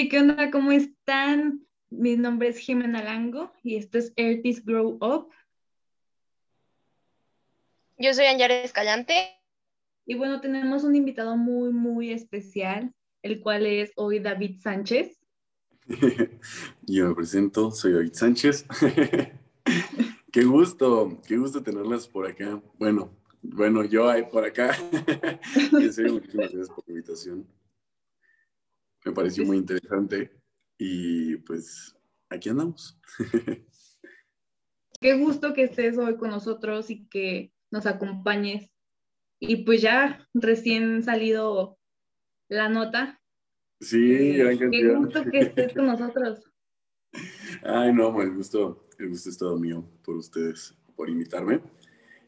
Hey, ¿qué onda? ¿Cómo están? Mi nombre es Jimena Lango y esto es Artist Grow Up. Yo soy Anjara Escalante. Y bueno, tenemos un invitado muy, muy especial, el cual es hoy David Sánchez. Yo me presento, soy David Sánchez. qué gusto, qué gusto tenerlas por acá. Bueno, bueno, yo hay por acá. en serio, muchísimas gracias por la invitación. Me pareció muy interesante y pues aquí andamos. Qué gusto que estés hoy con nosotros y que nos acompañes. Y pues ya recién salido la nota. Sí, gran Qué gusto que estés con nosotros. Ay, no, el gusto, el gusto es todo mío por ustedes, por invitarme.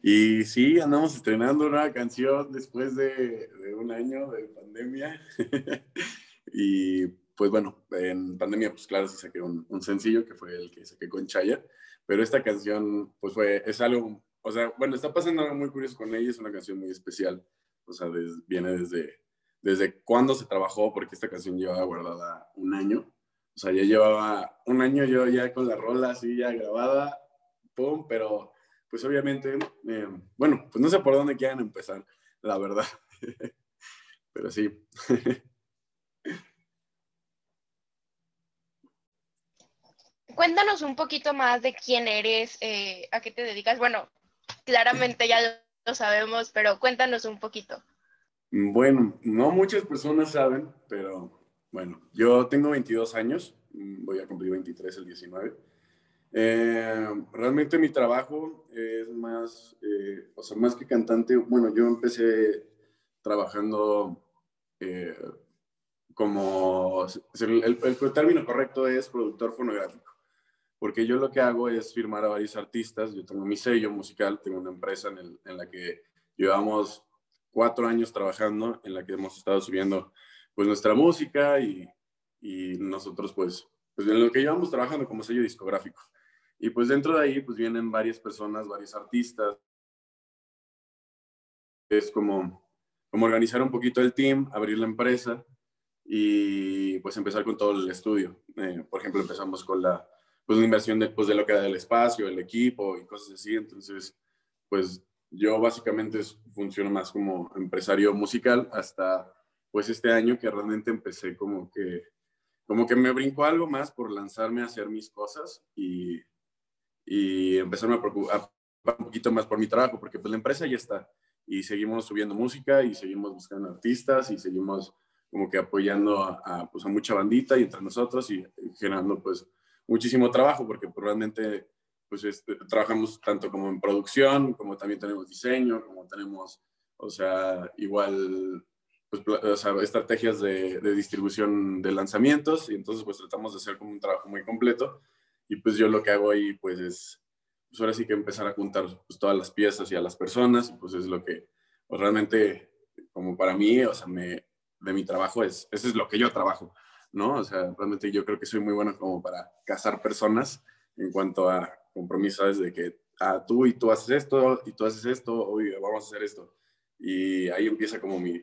Y sí, andamos estrenando una canción después de, de un año de pandemia. y pues bueno, en pandemia, pues claro, sí saqué un, un, sencillo que fue el que saqué con Chaya, pero esta canción, pues fue, es algo, o sea, bueno, está pasando algo muy curioso con ella, es una canción muy especial, o sea, viene desde, desde cuándo se trabajó, porque esta canción llevaba guardada un año, o sea, ya llevaba un año yo ya con la rola así, ya grabada, pum, pero pues obviamente, eh, bueno, pues no sé por dónde quieran empezar, la verdad, pero sí. Cuéntanos un poquito más de quién eres, eh, a qué te dedicas. Bueno, claramente ya lo sabemos, pero cuéntanos un poquito. Bueno, no muchas personas saben, pero bueno, yo tengo 22 años, voy a cumplir 23 el 19. Eh, realmente mi trabajo es más, eh, o sea, más que cantante, bueno, yo empecé trabajando como, el, el, término correcto es productor fonográfico porque yo lo que hago es firmar a varios artistas. Yo tengo mi sello musical, tengo una empresa en, el, en, la que llevamos cuatro años trabajando, en la que hemos estado subiendo pues nuestra música y, y nosotros pues, pues en lo que llevamos trabajando como sello discográfico. Y pues dentro de ahí pues vienen varias personas, varios artistas. Es como, como organizar un poquito el team, abrir la empresa y pues empezar con todo el estudio. Eh, por ejemplo, empezamos con la pues la inversión después pues, de lo que da el espacio, el equipo y cosas así. Entonces, pues yo básicamente funciono más como empresario musical hasta pues este año que realmente empecé como que como que me brincó algo más por lanzarme a hacer mis cosas y, y empezarme a preocupar un poquito más por mi trabajo, porque pues la empresa ya está y seguimos subiendo música y seguimos buscando artistas y seguimos como que apoyando a, a, pues, a mucha bandita y entre nosotros y generando pues muchísimo trabajo porque probablemente pues este, trabajamos tanto como en producción, como también tenemos diseño, como tenemos, o sea, igual, pues, estrategias de, distribución de lanzamientos y entonces pues tratamos de hacer como un trabajo muy completo y pues yo lo que hago ahí pues es, pues ahora sí que empezar a juntar pues, todas las piezas y a las personas pues es lo que pues, realmente como para mí, o sea, me, de mi trabajo es, eso es lo que yo trabajo. ¿No? O sea, realmente yo creo que soy muy bueno como para casar personas en cuanto a compromisos de que ah, tú y tú haces esto y tú haces esto, hoy vamos a hacer esto. Y ahí empieza como mi,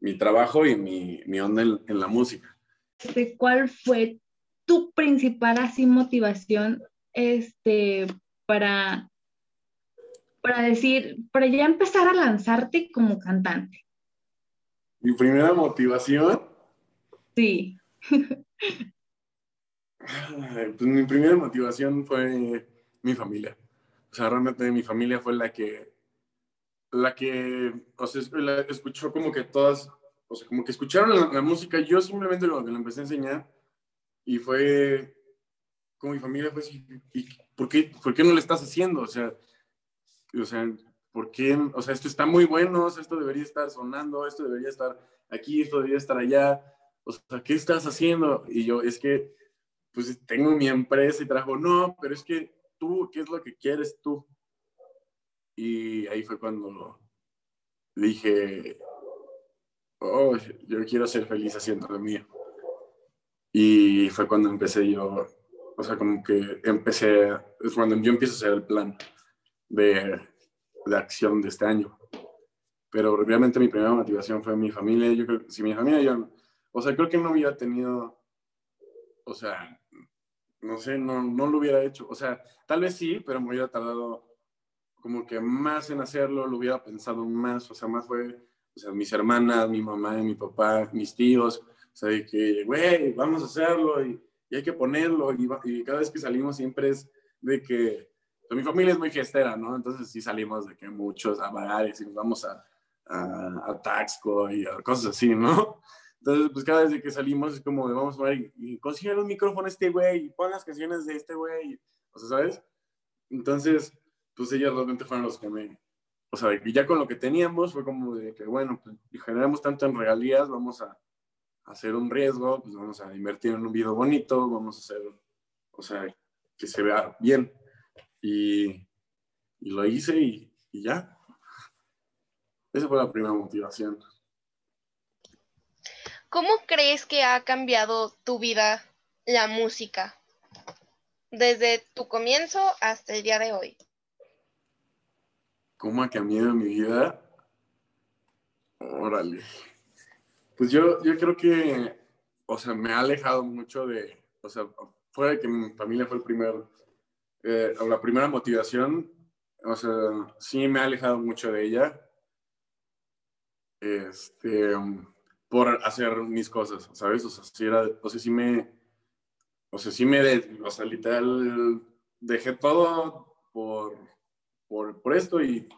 mi trabajo y mi, mi onda en, en, la música. Este, ¿Cuál fue tu principal así motivación este, para, para decir, para ya empezar a lanzarte como cantante? Mi primera motivación. Sí pues mi primera motivación fue mi familia. O sea, realmente mi familia fue la que, la que, o sea, escuchó como que todas, o sea, como que escucharon la, la música. Yo simplemente lo que le empecé a enseñar y fue, como mi familia fue ¿y por qué, por qué no lo estás haciendo? O sea, o sea, ¿por qué? O sea, esto está muy bueno, o sea, esto debería estar sonando, esto debería estar aquí, esto debería estar allá o sea, ¿qué estás haciendo? Y yo, es que, pues tengo mi empresa y trabajo, no, pero es que tú, ¿qué es lo que quieres tú? Y ahí fue cuando dije, oh, yo quiero ser feliz haciendo lo mío. Y fue cuando empecé yo, o sea, como que empecé, es cuando yo empiezo a hacer el plan de, de acción de este año. Pero obviamente mi primera motivación fue mi familia. Yo creo que si mi familia, yo, o sea, creo que no hubiera tenido o sea, no sé, no, no lo hubiera hecho. O sea, tal vez sí, pero me hubiera tardado como que más en hacerlo, lo hubiera pensado más, o sea, más fue, o sea, mis hermanas, mi mamá, mi papá, mis tíos, o sea, de que, güey, vamos a hacerlo y, y hay que ponerlo y, y, cada vez que salimos siempre es de que, mi familia es muy fiestera, ¿no? Entonces sí salimos de que muchos a bares y nos vamos a, a, a Taxco y a cosas así, ¿no? Entonces, pues cada vez que salimos es como, vamos a ver, y, y un micrófono a este güey, y pon las canciones de este güey, o sea, ¿sabes? Entonces, pues ellas realmente fueron los que me, o sea, y ya con lo que teníamos fue como de que, bueno, pues generamos tanto en regalías, vamos a, hacer un riesgo, pues vamos a invertir en un video bonito, vamos a hacer, o sea, que se vea bien. Y, lo hice y ya. Esa fue la primera motivación. ¿Cómo crees que ha cambiado tu vida la música desde tu comienzo hasta el día de hoy? ¿Cómo ha cambiado mi vida? Órale. Pues yo, yo creo que, o sea, me ha alejado mucho de, o sea, fuera de que mi familia fue el primer, eh, la primera motivación, o sea, sí me ha alejado mucho de ella. Este, por hacer mis cosas, ¿sabes? O sea, sí, era, o sea, sí me, o sea, sí me, o sea, literal, dejé todo por, por, por esto y,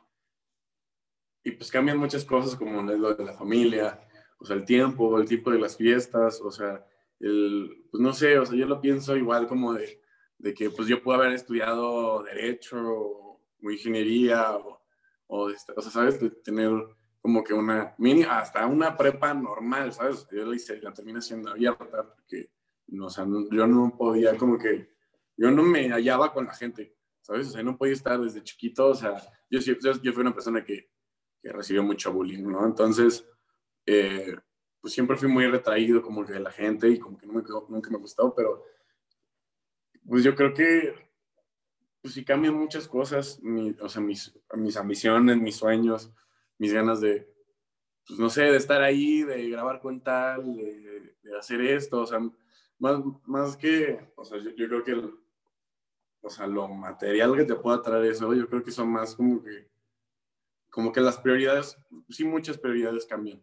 y pues cambian muchas cosas como lo de la familia, o sea, el tiempo, el tipo de las fiestas, o sea, el, pues no sé, o sea, yo lo pienso igual como de, de que pues yo puedo haber estudiado derecho o, ingeniería o, o, este, o sea, ¿sabes? De tener como que una mini, hasta una prepa normal, ¿sabes? Yo la hice, la terminé siendo abierta porque, no, o sea, yo no podía como que, yo no me hallaba con la gente, ¿sabes? O sea, no podía estar desde chiquito, o sea, yo, yo, yo fui una persona que, que recibió mucho bullying, ¿no? Entonces, eh, pues siempre fui muy retraído como que de la gente y como que no me, nunca me gustó, pero pues yo creo que pues sí cambian muchas cosas, o sea, mis, mis ambiciones, mis sueños, mis ganas de, pues no sé, de estar ahí, de grabar con tal, de, hacer esto, o sea, más, más que, o sea, yo, creo que, o sea, lo material que te pueda traer eso, yo creo que son más como que, como que las prioridades, sí muchas prioridades cambian.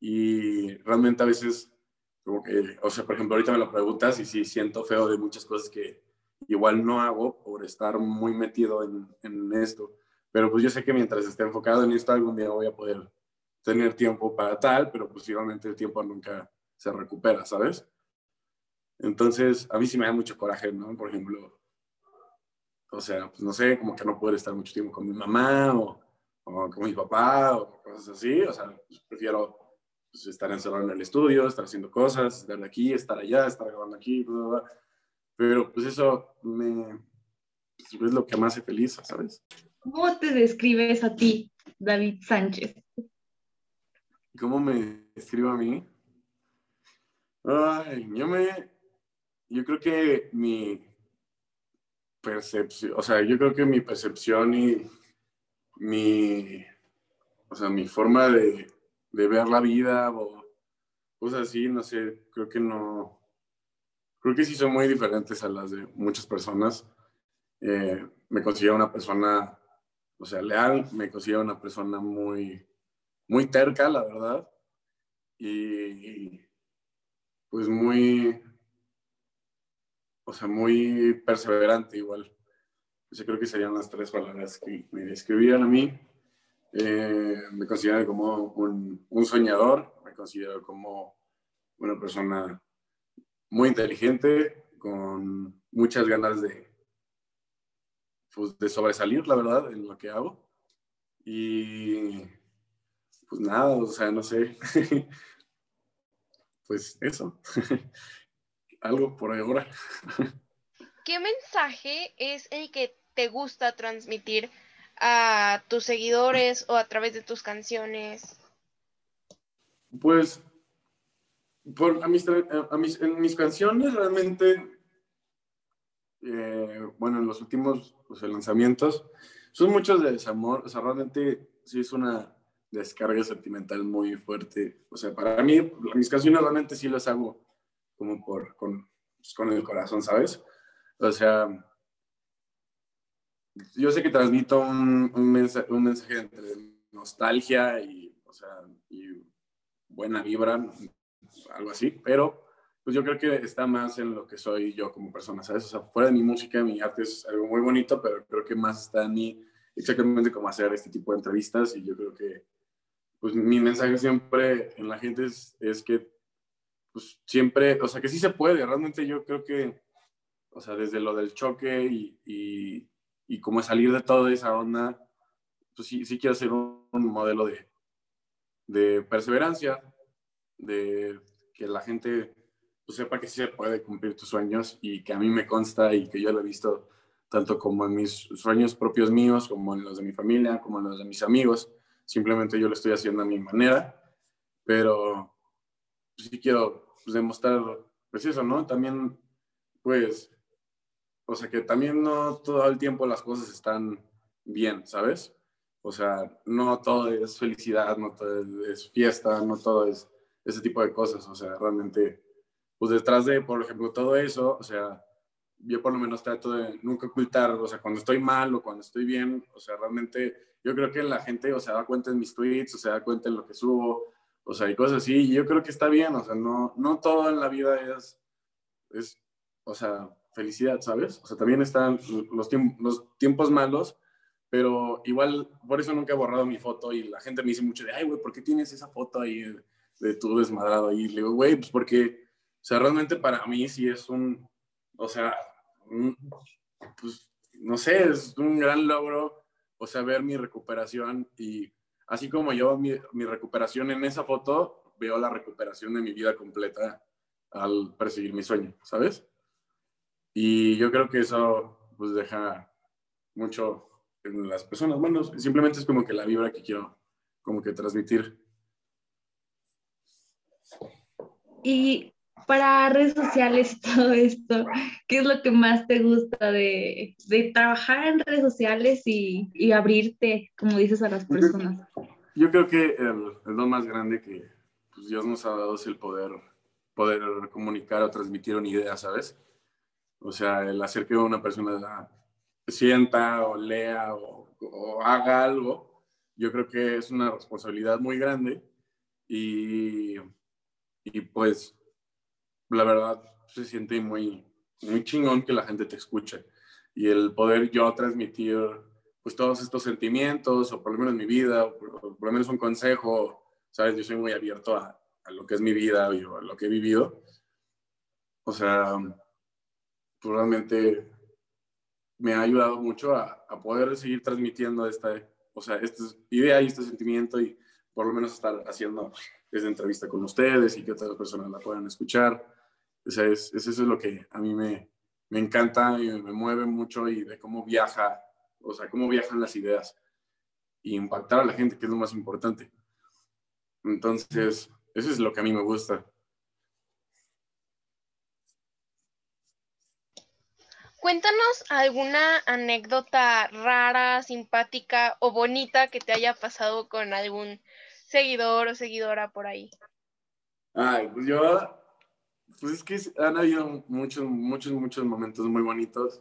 Y realmente a veces, como que, o sea, por ejemplo, ahorita me lo preguntas y sí siento feo de muchas cosas que igual no hago por estar muy metido en, en esto. Pero pues yo sé que mientras esté enfocado en esto, algún día voy a poder tener tiempo para tal, pero posiblemente el tiempo nunca se recupera, ¿sabes? Entonces, a mí sí me da mucho coraje, ¿no? Por ejemplo, o sea, pues no sé, como que no poder estar mucho tiempo con mi mamá o, con mi papá o cosas así. O sea, pues prefiero pues, estar encerrado en el estudio, estar haciendo cosas, estar aquí, estar allá, estar grabando aquí, bla, bla, bla. Pero pues eso me, pues, es lo que me hace feliz, ¿sabes? ¿Cómo te describes a ti, David Sánchez? ¿Cómo me describo a mí? Ay, yo me. Yo creo que mi percepción, o sea, yo creo que mi percepción y mi. O sea, mi forma de, ver la vida o cosas así, no sé, creo que no. Creo que sí son muy diferentes a las de muchas personas. Eh, me considero una persona o sea, leal, me considero una persona muy, muy terca, la verdad, y, pues muy, o sea, muy perseverante igual. Yo creo que serían las tres palabras que me describían a mí. Eh, me considero como un, un, soñador, me considero como una persona muy inteligente, con muchas ganas de, pues, de sobresalir, la verdad, en lo que hago. Y pues nada, o sea, no sé. pues eso. Algo por ahora. ¿Qué mensaje es el que te gusta transmitir a tus seguidores o a través de tus canciones? Pues, por, a mis, a mis, en mis canciones realmente eh, bueno, en los últimos pues, lanzamientos, son muchos de desamor, o sea, realmente sí es una descarga sentimental muy fuerte. O sea, para mí, mis canciones realmente sí las hago como por, con, pues, con el corazón, ¿sabes? O sea, yo sé que transmito un, un, mensaje, un mensaje entre nostalgia y, o sea, y buena vibra, algo así, pero pues yo creo que está más en lo que soy yo como persona, ¿sabes? O sea, fuera de mi música, mi arte es algo muy bonito, pero creo que más está en mí exactamente cómo hacer este tipo de entrevistas y yo creo que pues mi mensaje siempre en la gente es, es que pues siempre, o sea, que sí se puede, realmente yo creo que, o sea, desde lo del choque y, y, como salir de toda esa onda, pues sí, sí quiero ser un, un modelo de, de perseverancia, de que la gente pues, sepa que sí se puede cumplir tus sueños y que a mí me consta y que yo lo he visto tanto como en mis sueños propios míos, como en los de mi familia, como en los de mis amigos. Simplemente yo lo estoy haciendo a mi manera, pero sí quiero pues, demostrar, pues eso, ¿no? También, pues, o sea, que también no todo el tiempo las cosas están bien, ¿sabes? O sea, no todo es felicidad, no todo es fiesta, no todo es ese tipo de cosas. O sea, realmente, pues detrás de, por ejemplo, todo eso, o sea, yo por lo menos trato de nunca ocultar, o sea, cuando estoy mal o cuando estoy bien, o sea, realmente yo creo que la gente, o sea, da cuenta en mis tweets, o sea, da cuenta en lo que subo, o sea, y cosas así, y yo creo que está bien, o sea, no, no todo en la vida es, es, o sea, felicidad, ¿sabes? O sea, también están los, los tiempos malos, pero igual, por eso nunca he borrado mi foto y la gente me dice mucho de, ay, güey, ¿por qué tienes esa foto ahí de, de tu desmadrado ahí? Le digo, güey, pues porque, o sea, realmente para mí sí es un, o sea, pues, no sé, es un gran logro, o sea, ver mi recuperación y así como yo mi, mi, recuperación en esa foto, veo la recuperación de mi vida completa al perseguir mi sueño, ¿sabes? Y yo creo que eso pues deja mucho en las personas. Bueno, simplemente es como que la vibra que quiero como que transmitir. Y para redes sociales todo esto, ¿qué es lo que más te gusta de, de trabajar en redes sociales y, y, abrirte, como dices, a las personas? Yo creo que el, el don más grande que pues, Dios nos ha dado es el poder, poder comunicar o transmitir una idea, ¿sabes? O sea, el hacer que una persona sienta o lea o, o haga algo, yo creo que es una responsabilidad muy grande y, y pues la verdad se siente muy, muy chingón que la gente te escuche y el poder yo transmitir pues todos estos sentimientos o por lo menos mi vida o por, lo menos un consejo, sabes, yo soy muy abierto a, a lo que es mi vida y a lo que he vivido. O sea, pues realmente me ha ayudado mucho a, a, poder seguir transmitiendo esta, o sea, esta idea y este sentimiento y por lo menos estar haciendo esta entrevista con ustedes y que otras personas la puedan escuchar. O sea, es, es eso es lo que a mí me, me encanta y me mueve mucho y de cómo viaja, o sea, cómo viajan las ideas y impactar a la gente, que es lo más importante. Entonces, eso es lo que a mí me gusta. Cuéntanos alguna anécdota rara, simpática o bonita que te haya pasado con algún seguidor o seguidora por ahí. Ay, pues yo pues es que han habido muchos, muchos, muchos momentos muy bonitos.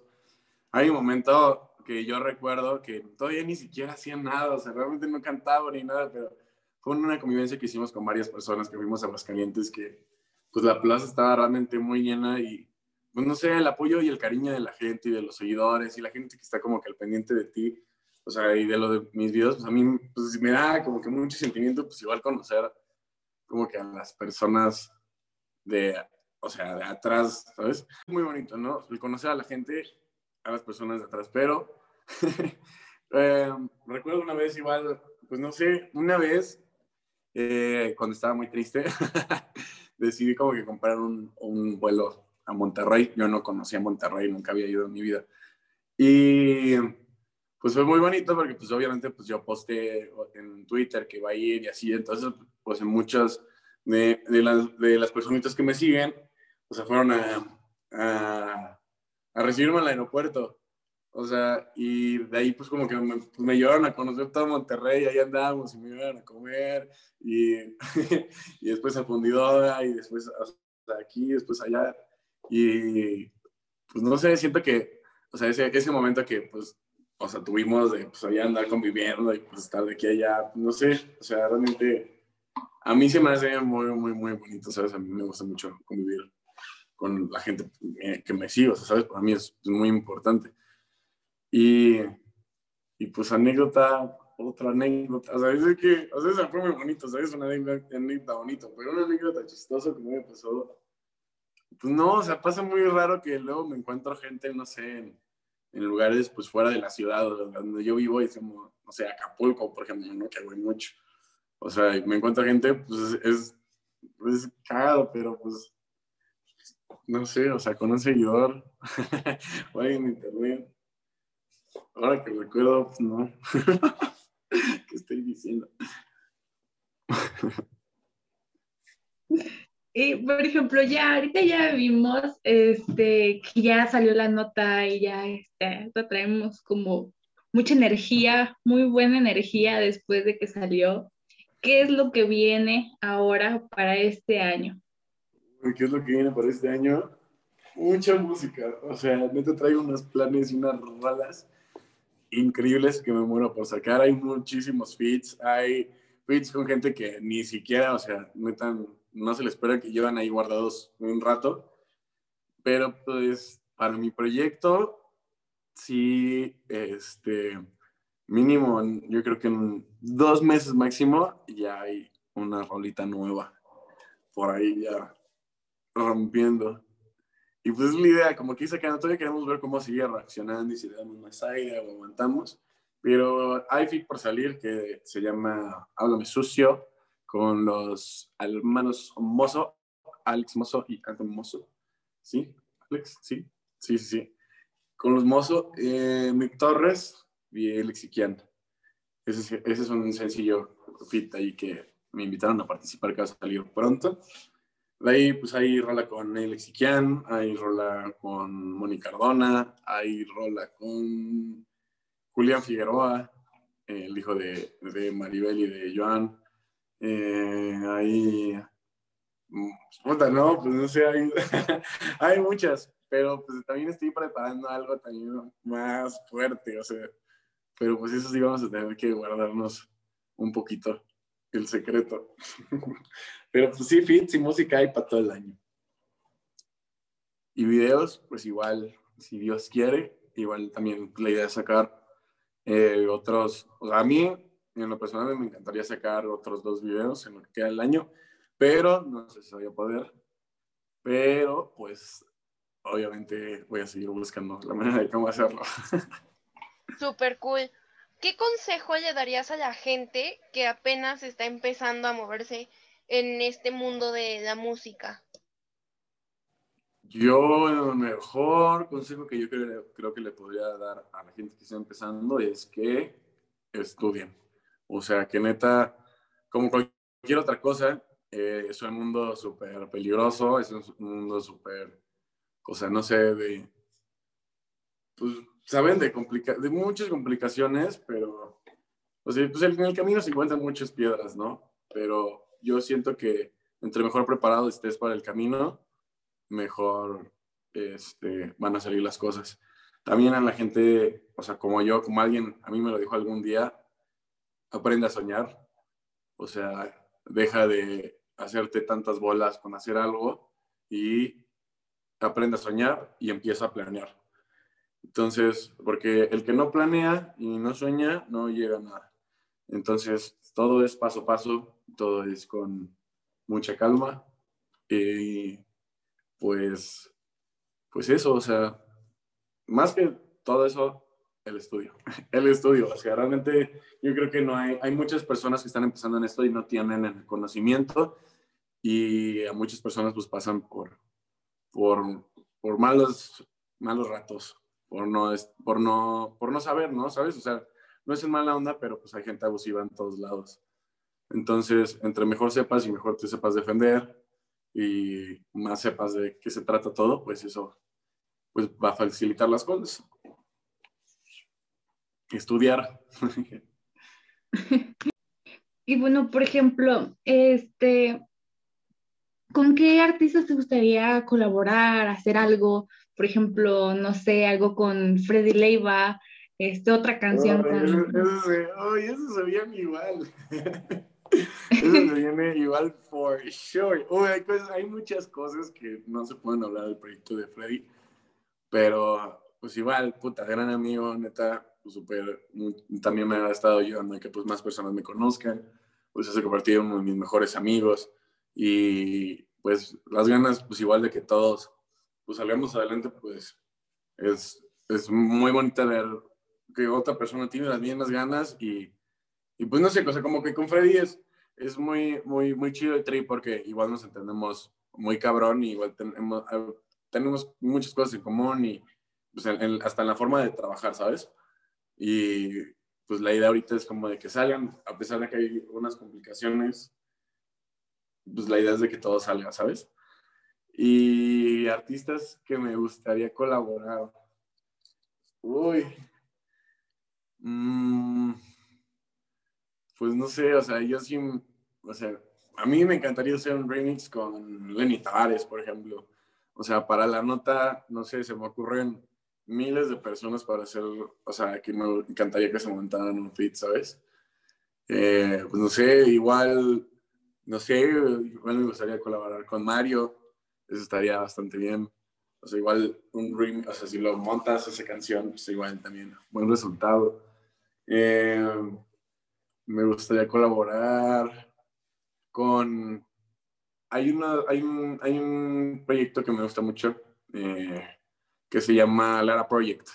Hay un momento que yo recuerdo que todavía ni siquiera hacían nada, o sea, realmente no cantaba ni nada, pero fue una convivencia que hicimos con varias personas que fuimos a Aguascalientes, que pues la plaza estaba realmente muy llena y, pues no sé, el apoyo y el cariño de la gente y de los seguidores y la gente que está como que al pendiente de ti, o sea, y de lo de mis videos, pues a mí pues me da como que mucho sentimiento, pues igual conocer como que a las personas de o sea, de atrás, ¿sabes? Muy bonito, ¿no? El conocer a la gente, a las personas de atrás, pero eh, recuerdo una vez igual, pues no sé, una vez, eh, cuando estaba muy triste, decidí como que comprar un, un, vuelo a Monterrey. Yo no conocía Monterrey, nunca había ido en mi vida. Y pues fue muy bonito porque pues obviamente pues yo posté en Twitter que iba a ir y así, entonces pues en muchas de, de, las, de las personitas que me siguen o sea, fueron a, a, a recibirme al aeropuerto. O sea, y de ahí pues como que me, pues llevaron a conocer todo Monterrey, ahí andábamos y me iban a comer y, y después a Fundidora y después aquí, después allá. Y pues no sé, siento que, o sea, ese, ese momento que pues, o sea, tuvimos de pues allá andar conviviendo y pues estar de aquí a allá, no sé, o sea, realmente a mí se me hace muy, muy, muy bonito, ¿sabes? A mí me gusta mucho convivir con la gente que me sigue, o sea, ¿sabes? Para mí es muy importante. Y, y pues anécdota, otra anécdota, o sea, es que, o sea, esa fue muy bonito, ¿sabes? Una anécdota, bonita, pero una anécdota chistosa que me pasó, pues no, o sea, pasa muy raro que luego me encuentro gente, no sé, en, en lugares pues fuera de la ciudad donde yo vivo, y como, no sé, Acapulco, por ejemplo, ¿no? que voy mucho. O sea, me encuentro gente, pues es, es cagado, pero pues, no sé, o sea, con un seguidor, o en internet. Ahora que recuerdo, pues no. ¿Qué estoy diciendo? Y, por ejemplo, ya ahorita ya vimos este, que ya salió la nota y ya este, traemos como mucha energía, muy buena energía después de que salió. ¿Qué es lo que viene ahora para este año? ¿Qué es lo que viene para este año? Mucha música. O sea, neta traigo unos planes y unas rolas increíbles que me muero por sacar. Hay muchísimos feats, hay feats con gente que ni siquiera, o sea, neta, no se les espera que llevan ahí guardados un rato. Pero pues para mi proyecto, sí, este, mínimo, yo creo que en dos meses máximo ya hay una rolita nueva por ahí ya rompiendo. Y pues es la idea, como que dice que todavía queremos ver cómo sigue reaccionando y si le damos más aire o aguantamos. Pero hay fit por salir que se llama Háblame Sucio con los hermanos Mozo, Alex Mozo y Anton Mozo. ¿Sí? Alex, sí, sí, sí, sí. Con los Mozo, eh, Mick Torres y Alex Iquian. Ese, ese es un sencillo fit ahí que me invitaron a participar que va a salir pronto. De ahí, pues hay rola con Alex Iquian, hay rola con Moni Cardona, hay rola con Julián Figueroa, el hijo de, de Maribel y de Joan. Eh, hay, mm, puta, no, pues no sé, hay, hay muchas, pero pues también estoy preparando algo también más fuerte, o sea, pero pues eso sí vamos a tener que guardarnos un poquito el secreto. pero pues sí, fits y música hay para todo el año. Y videos, pues igual, si Dios quiere, igual también la idea es sacar eh, otros, o sea, a mí en lo personal me encantaría sacar otros dos videos en lo que queda el año, pero no sé si voy a poder. Pero pues obviamente voy a seguir buscando la manera de cómo hacerlo. Súper cool. ¿Qué consejo le darías a la gente que apenas está empezando a moverse en este mundo de la música? Yo el mejor consejo que yo creo, creo que le podría dar a la gente que está empezando es que estudien o sea, que neta, como cualquier otra cosa, eh, es un mundo súper peligroso, es un mundo súper, o sea, no sé, de, pues, saben, de, de muchas complicaciones, pero, o sea, pues en el camino se encuentran muchas piedras, ¿no? Pero yo siento que entre mejor preparado estés para el camino, mejor este, van a salir las cosas. También a la gente, o sea, como yo, como alguien, a mí me lo dijo algún día, aprende a soñar. O sea, deja de hacerte tantas bolas con hacer algo y aprende a soñar y empieza a planear. Entonces, porque el que no planea y no sueña, no llega a nada. Entonces, todo es paso a paso, todo es con mucha calma y pues, pues eso, o sea, más que todo eso, el estudio, el estudio. O sea, realmente yo creo que no hay, hay muchas personas que están empezando en esto y no tienen el conocimiento y a muchas personas pues pasan por, por, por malos, malos ratos, por no, por, no, por no saber, ¿no? ¿Sabes? O sea, no es en mala onda, pero pues hay gente abusiva en todos lados. Entonces, entre mejor sepas y mejor te sepas defender y más sepas de qué se trata todo, pues eso pues va a facilitar las cosas estudiar. y bueno, por ejemplo, este, ¿con qué artistas te gustaría colaborar, hacer algo? Por ejemplo, no sé, algo con Freddy Leiva, este, otra canción con... Eso, se, eso se viene igual. eso se viene igual for sure. hay, hay muchas cosas que no se pueden hablar del proyecto de Freddy, pero pues igual, puta, gran amigo, neta, pues súper, también me ha estado ayudando a que pues más personas me conozcan, pues se ha convertido en uno de mis mejores amigos y pues las ganas, pues igual de que todos, pues salgamos adelante, pues es, es muy bonita ver que otra persona tiene las mismas ganas y, y pues no sé, o sea, como que con Freddy es, es muy, muy, muy chido el porque igual nos entendemos muy cabrón y igual tenemos, tenemos muchas cosas en común y pues, hasta en la forma de trabajar, ¿sabes? Y pues la idea ahorita es como de que salgan, a pesar de que hay unas complicaciones, pues la idea es de que todo salga, ¿sabes? Y artistas que me gustaría colaborar. Uy. Mm, pues no sé, o sea, yo sí, o sea, a mí me encantaría hacer un remix con Lenny Tavares, por ejemplo. O sea, para la nota, no sé, se me ocurren miles de personas para hacer, o sea, que me encantaría que se montaran un fit, ¿sabes? Eh, pues no sé, igual, no sé, igual me gustaría colaborar con Mario, eso estaría bastante bien. O sea, igual un remix, o sea, si lo montas esa canción, pues igual también, buen resultado. Eh, me gustaría colaborar con... Hay, una, hay, un, hay un proyecto que me gusta mucho, eh, que se llama Lara Project,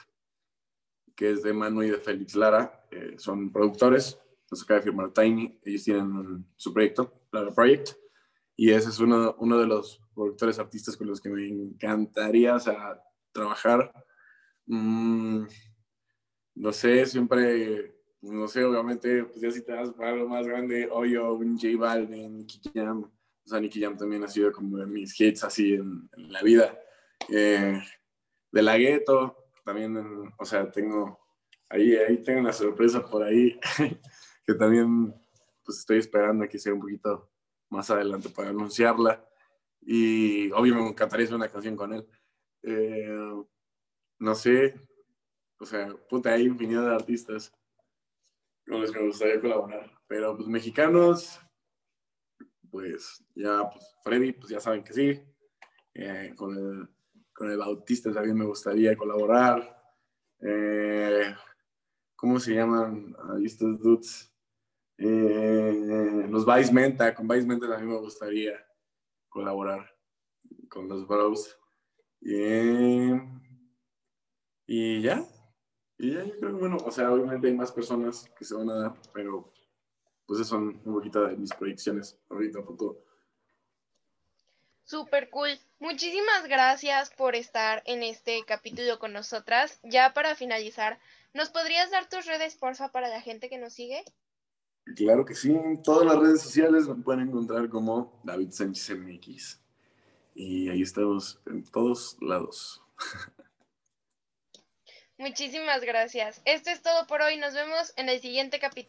que es de Manu y de Félix Lara. Eh, son productores, nos acaba de firmar Tiny, ellos tienen su proyecto, Lara Project, y ese es uno, uno de los productores artistas con los que me encantaría trabajar. Mm, no sé, siempre, no sé, obviamente, pues ya si te das para algo más grande, Oyo, un J Balvin, Nicky Jam, o sea, Nicky Jam también ha sido como de mis hits así en, en la vida. Eh, de la gueto, también, o sea, tengo, ahí, ahí tengo una sorpresa por ahí, que también, pues estoy esperando que sea un poquito más adelante para anunciarla. Y obviamente me encantaría hacer una canción con él. Eh, no sé, o sea, puta, hay infinidad de artistas con los que me gustaría colaborar. Pero pues mexicanos, pues ya, pues Freddy, pues ya saben que sí. Eh, con el con el Bautista también me gustaría colaborar. Eh, ¿Cómo se llaman estos dudes? Los Vice Menta, con Vice Menta también me gustaría colaborar con los bros. y ya, y ya yo creo que bueno, o sea, obviamente hay más personas que se van a dar, pero pues eso son un poquito de mis proyecciones ahorita a futuro. Super cool. Muchísimas gracias por estar en este capítulo con nosotras. Ya para finalizar, ¿nos podrías dar tus redes, porfa, para la gente que nos sigue? Claro que sí. En todas las redes sociales me pueden encontrar como David Sánchez MX. Y ahí estamos en todos lados. Muchísimas gracias. Esto es todo por hoy. Nos vemos en el siguiente capítulo.